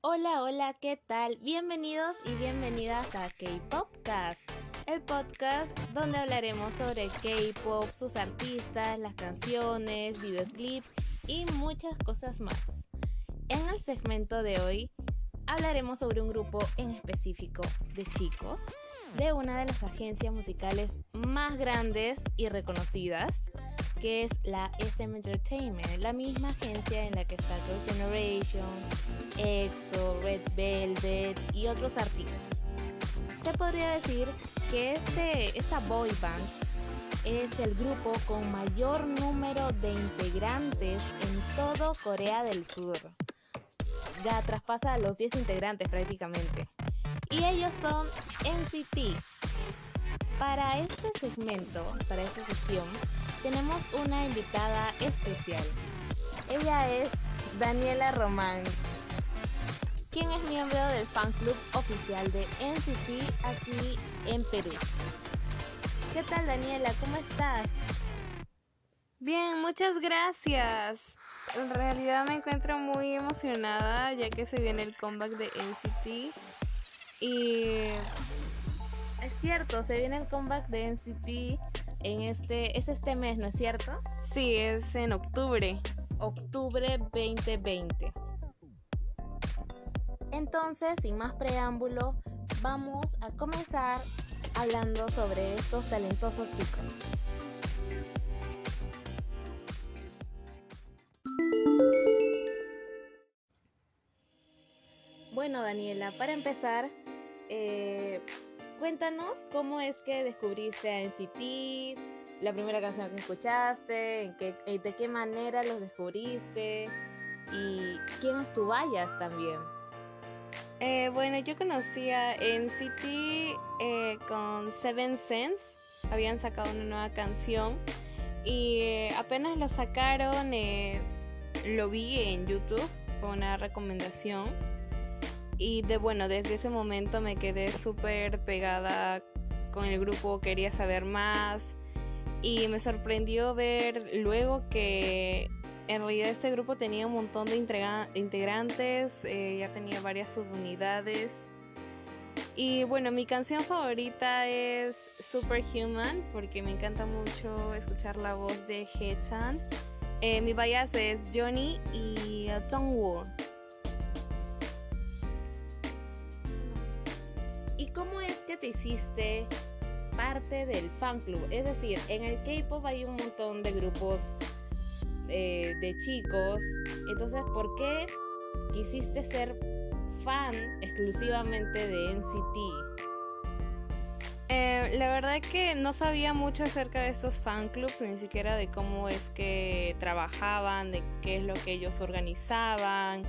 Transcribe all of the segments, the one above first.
Hola, hola, ¿qué tal? Bienvenidos y bienvenidas a K-Popcast, el podcast donde hablaremos sobre K-Pop, sus artistas, las canciones, videoclips y muchas cosas más. En el segmento de hoy hablaremos sobre un grupo en específico de chicos de una de las agencias musicales más grandes y reconocidas, que es la SM Entertainment, la misma agencia en la que está Girls' Generation, EXO, Red Velvet y otros artistas. Se podría decir que este, esta boy band es el grupo con mayor número de integrantes en todo Corea del Sur. Ya traspasa a los 10 integrantes prácticamente. Y ellos son NCT. Para este segmento, para esta sección, tenemos una invitada especial. Ella es Daniela Román, quien es miembro del fan club oficial de NCT aquí en Perú. ¿Qué tal Daniela? ¿Cómo estás? Bien, muchas gracias. En realidad me encuentro muy emocionada ya que se viene el comeback de NCT y es cierto, se viene el comeback de NCT en este es este mes, ¿no es cierto? Sí, es en octubre. Octubre 2020. Entonces, sin más preámbulo, vamos a comenzar hablando sobre estos talentosos chicos. Bueno, Daniela, para empezar, eh, cuéntanos cómo es que descubriste a NCT, la primera canción que escuchaste, en eh, de qué manera los descubriste y quién es tu también. Eh, bueno, yo conocí a NCT eh, con Seven Sense, habían sacado una nueva canción y apenas la sacaron, lo vi en YouTube, fue una recomendación y de bueno, desde ese momento me quedé súper pegada con el grupo, quería saber más. Y me sorprendió ver luego que en realidad este grupo tenía un montón de integrantes, eh, ya tenía varias subunidades. Y bueno, mi canción favorita es Superhuman porque me encanta mucho escuchar la voz de Hechan. Eh, mi bias es Johnny y Woo. Te hiciste parte del fan club. Es decir, en el K-pop hay un montón de grupos eh, de chicos. Entonces, ¿por qué quisiste ser fan exclusivamente de NCT? Eh, la verdad es que no sabía mucho acerca de estos fan clubs, ni siquiera de cómo es que trabajaban, de qué es lo que ellos organizaban.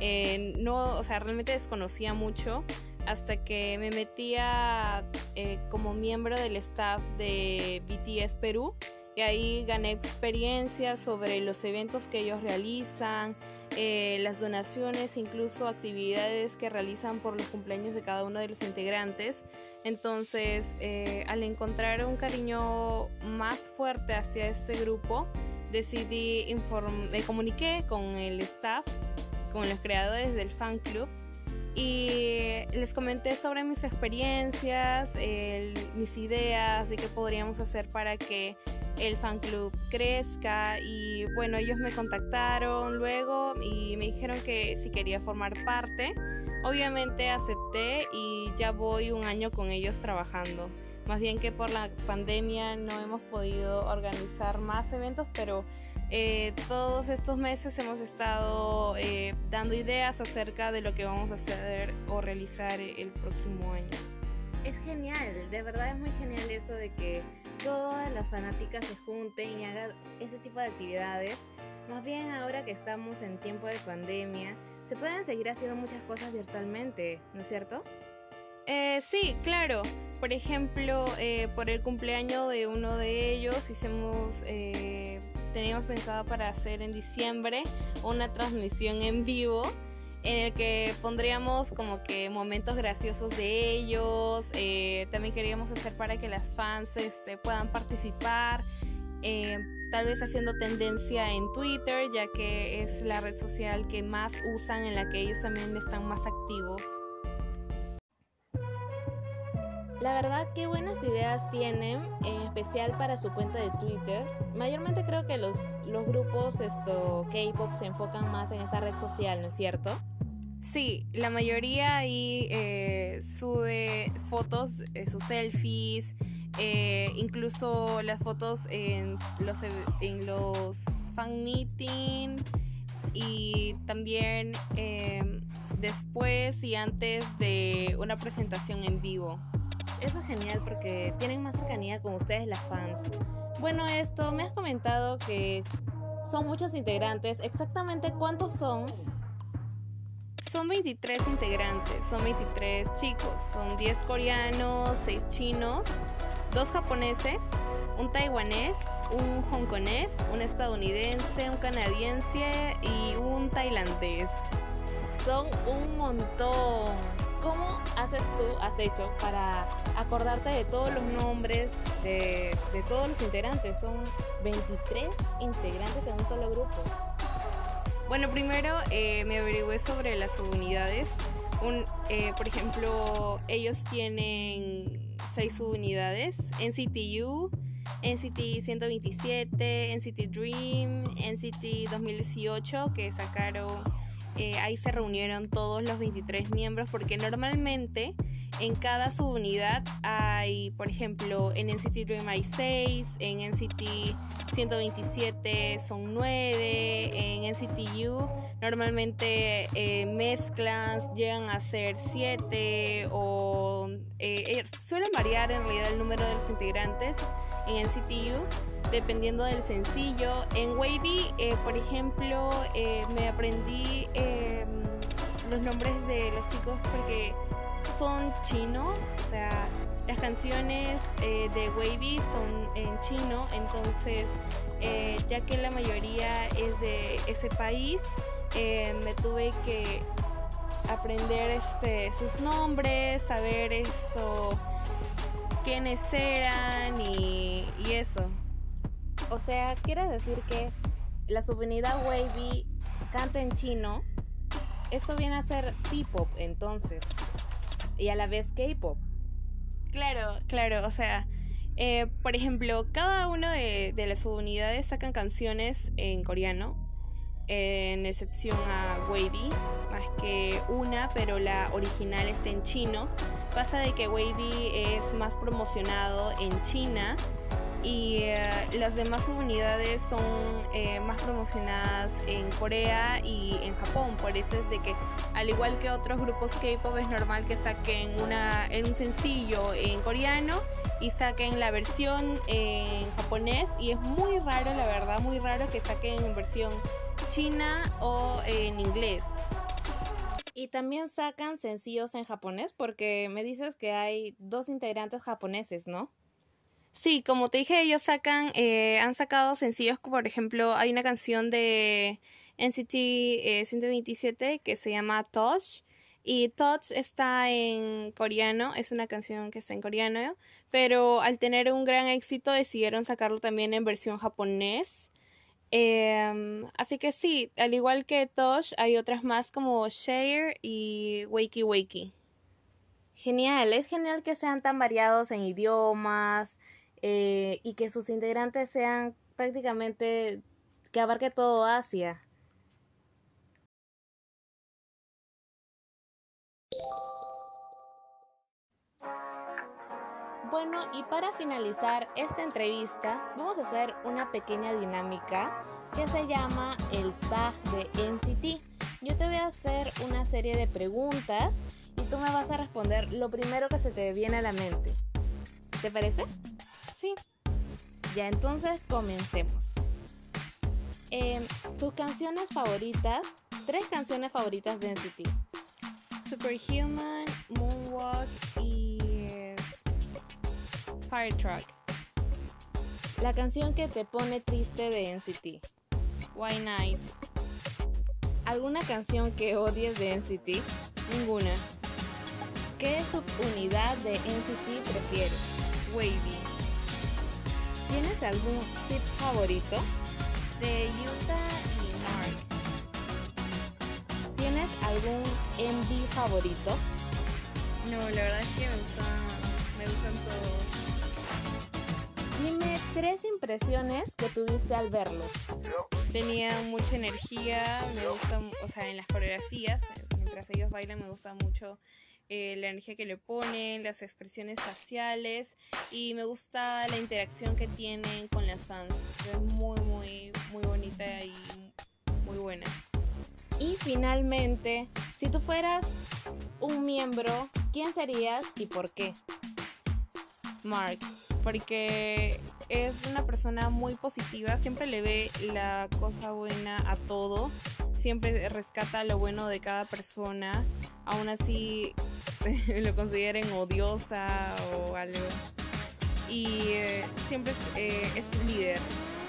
Eh, no, o sea, realmente desconocía mucho hasta que me metía eh, como miembro del staff de BTS Perú y ahí gané experiencia sobre los eventos que ellos realizan, eh, las donaciones, incluso actividades que realizan por los cumpleaños de cada uno de los integrantes. Entonces, eh, al encontrar un cariño más fuerte hacia este grupo, decidí me comuniqué con el staff, con los creadores del fan club y les comenté sobre mis experiencias, mis ideas de qué podríamos hacer para que el fan club crezca y bueno, ellos me contactaron luego y me dijeron que si quería formar parte. Obviamente acepté y ya voy un año con ellos trabajando. Más bien que por la pandemia no hemos podido organizar más eventos, pero eh, todos estos meses hemos estado eh, dando ideas acerca de lo que vamos a hacer o realizar el próximo año. Es genial, de verdad es muy genial eso de que todas las fanáticas se junten y hagan ese tipo de actividades. Más bien ahora que estamos en tiempo de pandemia, se pueden seguir haciendo muchas cosas virtualmente, ¿no es cierto? Eh, sí, claro. Por ejemplo, por el cumpleaños de uno de ellos hicimos teníamos pensado para hacer en diciembre una transmisión en vivo en el que pondríamos como que momentos graciosos de ellos. Eh, también queríamos hacer para que las fans este, puedan participar. eh, tal vez haciendo tendencia en Twitter, ya que es la red social que más usan, en la que ellos también están más activos. La verdad, qué buenas ideas tienen, en especial para su cuenta de Twitter. Mayormente creo que los, los grupos K-pop se enfocan más en esa red social, ¿no es cierto? Sí, la mayoría ahí eh, sube fotos, eh, sus selfies, eh, incluso las fotos en los, en los fan meeting y también em, después y antes de una presentación en vivo. Eso es genial porque tienen más cercanía con ustedes las fans. Bueno, esto me has comentado que son muchos integrantes. ¿Exactamente cuántos son? Son 23 integrantes, son 23 chicos, son 10 coreanos, 6 chinos, 2 japoneses, un taiwanés, un hongkonés, un estadounidense, un canadiense y un tailandés. Son un montón. ¿Cómo haces tú, has hecho para acordarte de todos los nombres de, todos los integrantes? Son 23 integrantes en un solo grupo. Bueno, primero eh, me averigüé sobre las subunidades. Un, eh, por ejemplo, ellos tienen seis subunidades: NCTU, NCT 127, NCT Dream, NCT 2018, que sacaron. Eh, ahí se reunieron todos los 23 miembros, porque normalmente en cada subunidad hay, por ejemplo, en NCT Dream hay 6, en NCT 127 son 9, en NCTU normalmente eh, mezclas llegan a ser 7 o eh, suelen variar en realidad el número de los integrantes en NCTU dependiendo del sencillo. En Wavy, eh, por ejemplo, me aprendí em, los nombres de los chicos porque son chinos, o sea, las canciones eh, de Wavy son en chino, entonces eh, ya que la mayoría es de ese país, eh, me tuve que aprender este, sus nombres, saber esto, quiénes eran y eso. O sea, quiere decir que la subunidad Wavy canta en chino. Esto viene a ser C-pop entonces y a la vez K-pop. Claro, claro, o sea, eh, por ejemplo, cada uno de, las subunidades sacan canciones en coreano, en excepción a Wavy, más que una, pero la original está en chino. Pasa de que Wavy es más promocionado en China y eh, las demás subunidades son eh, más promocionadas en Corea y en Japón. Por eso es de que, al igual que otros grupos K-pop, es normal que saquen una, en un sencillo en coreano y saquen la versión en japonés. Y es muy raro, la verdad, muy raro que saquen en versión china o en inglés. Y también sacan sencillos en japonés porque me dices que hay dos integrantes japoneses, ¿no? Sí, como te dije, ellos sacan, eh, han sacado sencillos, por ejemplo, hay una canción de NCT 127 eh, que se llama Touch. Y Touch está en coreano, es una canción que está en coreano, pero al tener un gran éxito decidieron sacarlo también en versión japonés. Em, así que sí, al igual que Touch, hay otras más como Share y Wakey Wakey. Genial, es genial que sean tan variados en idiomas, eh, y que sus integrantes sean prácticamente que abarque todo Asia. Bueno, y para finalizar esta entrevista, vamos a hacer una pequeña dinámica que se llama el tag de NCT. Yo te voy a hacer una serie de preguntas y tú me vas a responder lo primero que se te viene a la mente. ¿Te parece? Ya, entonces comencemos. Em, tus canciones favoritas, tres canciones favoritas de NCT. Superhuman, Moonwalk y eh, Fire Truck. La canción que te pone triste de NCT. Why Night. ¿Alguna canción que odies de NCT? Ninguna. ¿Qué subunidad de NCT prefieres? Wavy. ¿Tienes algún tip favorito? De Utah y Mark. ¿Tienes algún MV favorito? No, la verdad es que me gustan, me gustan todos. Dime tres impresiones que tuviste al verlos. Tenía mucha energía, me gusta, o sea, en las coreografías, mientras ellos bailan me gusta mucho eh, la energía que le ponen, las expresiones faciales y me gusta la interacción que tienen con las fans. Es muy, muy, muy bonita y muy buena. Y finalmente, si tú fueras un miembro, ¿quién serías y por qué? Mark, porque es una persona muy positiva, siempre le ve la cosa buena a todo, siempre rescata lo bueno de cada persona, aún así lo consideren odiosa o algo. Y eh, siempre es, eh, es, un líder,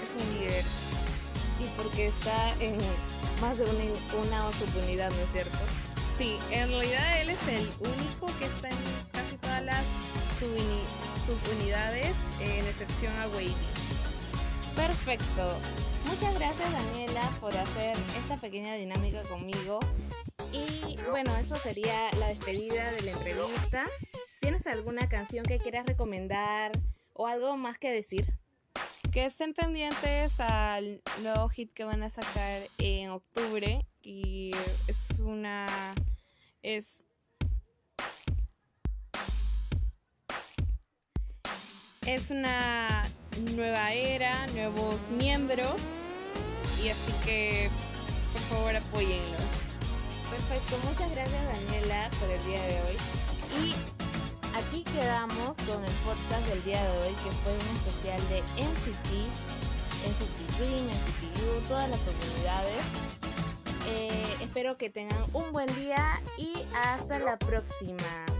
es un líder. Y porque está en más de una, una subunidad, ¿no es cierto? Sí, en realidad él es el único que está en casi todas las subunidades, en excepción a Wade. Perfecto. Muchas gracias Daniela por hacer esta pequeña dinámica conmigo. Y bueno, eso sería la despedida de la entrevista. ¿Tienes alguna canción que quieras recomendar o algo más que decir? Que estén pendientes al nuevo hit que van a sacar en octubre y es una es es una nueva era, nuevos miembros y así que por favor apóyenlos. Perfecto, muchas gracias Daniela por el día de hoy. Y aquí quedamos con el podcast del día de hoy que fue un especial de NCT, NCT Dream, U, todas las comunidades. Eh, espero que tengan un buen día y hasta la próxima.